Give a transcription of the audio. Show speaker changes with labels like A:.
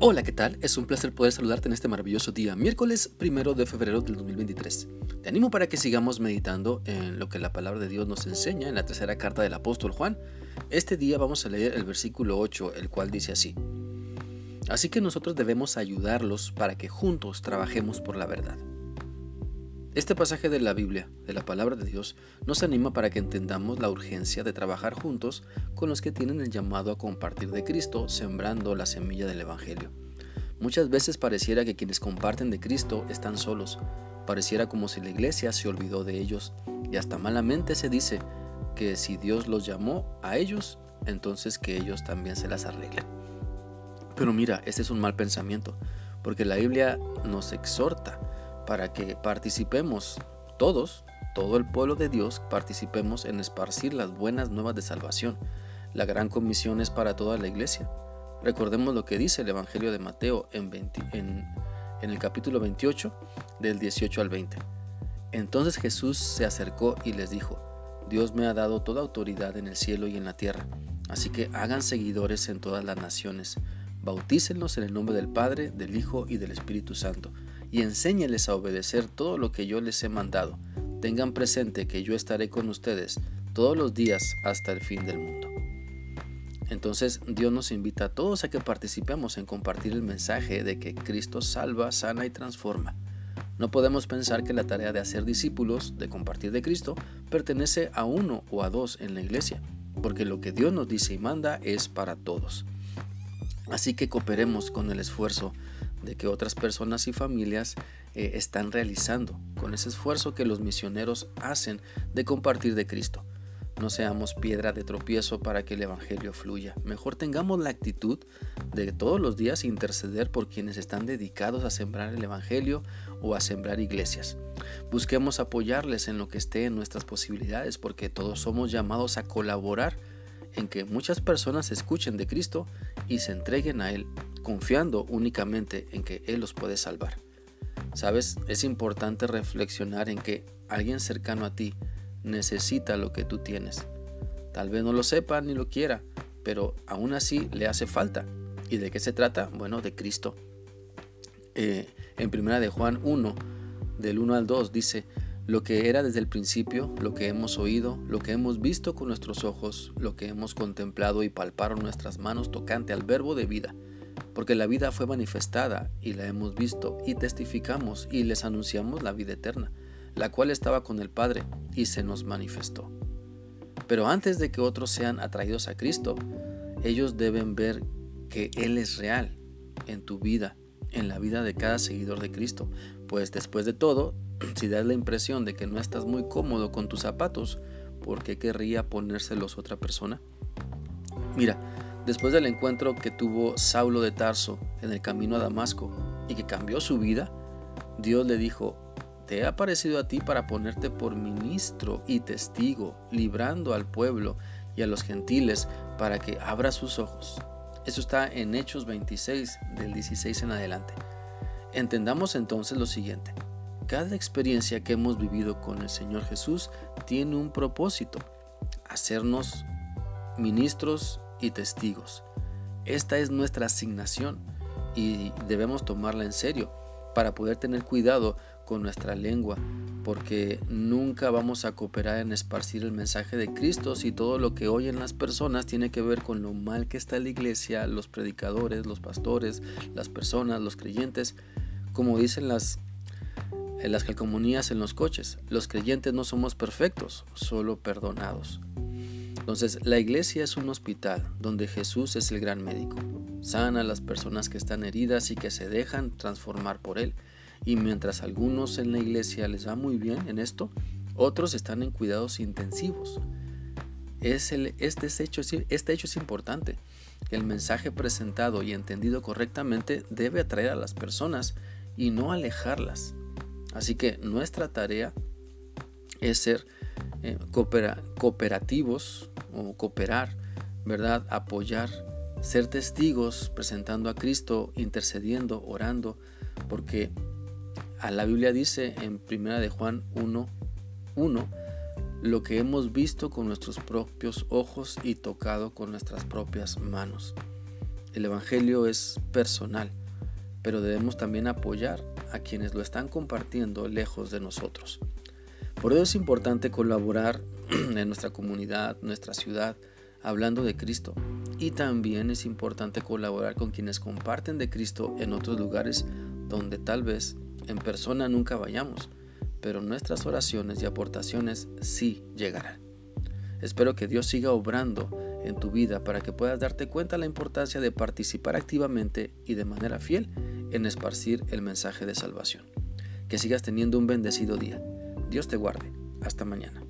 A: Hola, ¿qué tal? Es un placer poder saludarte en este maravilloso día, miércoles primero de febrero del 2023. Te animo para que sigamos meditando en lo que la palabra de Dios nos enseña en la tercera carta del apóstol Juan. Este día vamos a leer el versículo 8, el cual dice así. Así que nosotros debemos ayudarlos para que juntos trabajemos por la verdad. Este pasaje de la Biblia, de la palabra de Dios, nos anima para que entendamos la urgencia de trabajar juntos con los que tienen el llamado a compartir de Cristo, sembrando la semilla del Evangelio. Muchas veces pareciera que quienes comparten de Cristo están solos, pareciera como si la iglesia se olvidó de ellos, y hasta malamente se dice que si Dios los llamó a ellos, entonces que ellos también se las arreglen. Pero mira, este es un mal pensamiento, porque la Biblia nos exhorta para que participemos todos, todo el pueblo de Dios, participemos en esparcir las buenas nuevas de salvación. La gran comisión es para toda la iglesia. Recordemos lo que dice el Evangelio de Mateo en, en, en el capítulo 28 del 18 al 20. Entonces Jesús se acercó y les dijo, Dios me ha dado toda autoridad en el cielo y en la tierra, así que hagan seguidores en todas las naciones, bautícenlos en el nombre del Padre, del Hijo y del Espíritu Santo y enséñeles a obedecer todo lo que yo les he mandado. Tengan presente que yo estaré con ustedes todos los días hasta el fin del mundo. Entonces Dios nos invita a todos a que participemos en compartir el mensaje de que Cristo salva, sana y transforma. No podemos pensar que la tarea de hacer discípulos, de compartir de Cristo, pertenece a uno o a dos en la iglesia, porque lo que Dios nos dice y manda es para todos. Así que cooperemos con el esfuerzo de que otras personas y familias eh, están realizando con ese esfuerzo que los misioneros hacen de compartir de Cristo. No seamos piedra de tropiezo para que el Evangelio fluya. Mejor tengamos la actitud de todos los días interceder por quienes están dedicados a sembrar el Evangelio o a sembrar iglesias. Busquemos apoyarles en lo que esté en nuestras posibilidades porque todos somos llamados a colaborar en que muchas personas escuchen de Cristo y se entreguen a Él confiando únicamente en que Él los puede salvar. Sabes, es importante reflexionar en que alguien cercano a ti necesita lo que tú tienes. Tal vez no lo sepa ni lo quiera, pero aún así le hace falta. ¿Y de qué se trata? Bueno, de Cristo. Eh, en primera de Juan 1, del 1 al 2, dice, lo que era desde el principio, lo que hemos oído, lo que hemos visto con nuestros ojos, lo que hemos contemplado y palparon nuestras manos tocante al verbo de vida porque la vida fue manifestada y la hemos visto y testificamos y les anunciamos la vida eterna, la cual estaba con el Padre y se nos manifestó. Pero antes de que otros sean atraídos a Cristo, ellos deben ver que Él es real en tu vida, en la vida de cada seguidor de Cristo, pues después de todo, si das la impresión de que no estás muy cómodo con tus zapatos, ¿por qué querría ponérselos otra persona? Mira, Después del encuentro que tuvo Saulo de Tarso en el camino a Damasco y que cambió su vida, Dios le dijo, te he aparecido a ti para ponerte por ministro y testigo, librando al pueblo y a los gentiles para que abra sus ojos. Eso está en Hechos 26, del 16 en adelante. Entendamos entonces lo siguiente. Cada experiencia que hemos vivido con el Señor Jesús tiene un propósito, hacernos ministros y testigos. Esta es nuestra asignación y debemos tomarla en serio para poder tener cuidado con nuestra lengua, porque nunca vamos a cooperar en esparcir el mensaje de Cristo si todo lo que oyen las personas tiene que ver con lo mal que está la iglesia, los predicadores, los pastores, las personas, los creyentes, como dicen las en las en los coches. Los creyentes no somos perfectos, solo perdonados. Entonces, la iglesia es un hospital donde Jesús es el gran médico. Sana a las personas que están heridas y que se dejan transformar por Él. Y mientras algunos en la iglesia les va muy bien en esto, otros están en cuidados intensivos. Es el, este, hecho, este hecho es importante. El mensaje presentado y entendido correctamente debe atraer a las personas y no alejarlas. Así que nuestra tarea es ser eh, cooperativos cooperar, ¿verdad? Apoyar, ser testigos presentando a Cristo, intercediendo, orando, porque a la Biblia dice en primera de Juan 1, 1, lo que hemos visto con nuestros propios ojos y tocado con nuestras propias manos. El Evangelio es personal, pero debemos también apoyar a quienes lo están compartiendo lejos de nosotros. Por eso es importante colaborar en nuestra comunidad, nuestra ciudad, hablando de Cristo. Y también es importante colaborar con quienes comparten de Cristo en otros lugares donde tal vez en persona nunca vayamos, pero nuestras oraciones y aportaciones sí llegarán. Espero que Dios siga obrando en tu vida para que puedas darte cuenta de la importancia de participar activamente y de manera fiel en esparcir el mensaje de salvación. Que sigas teniendo un bendecido día. Dios te guarde. Hasta mañana.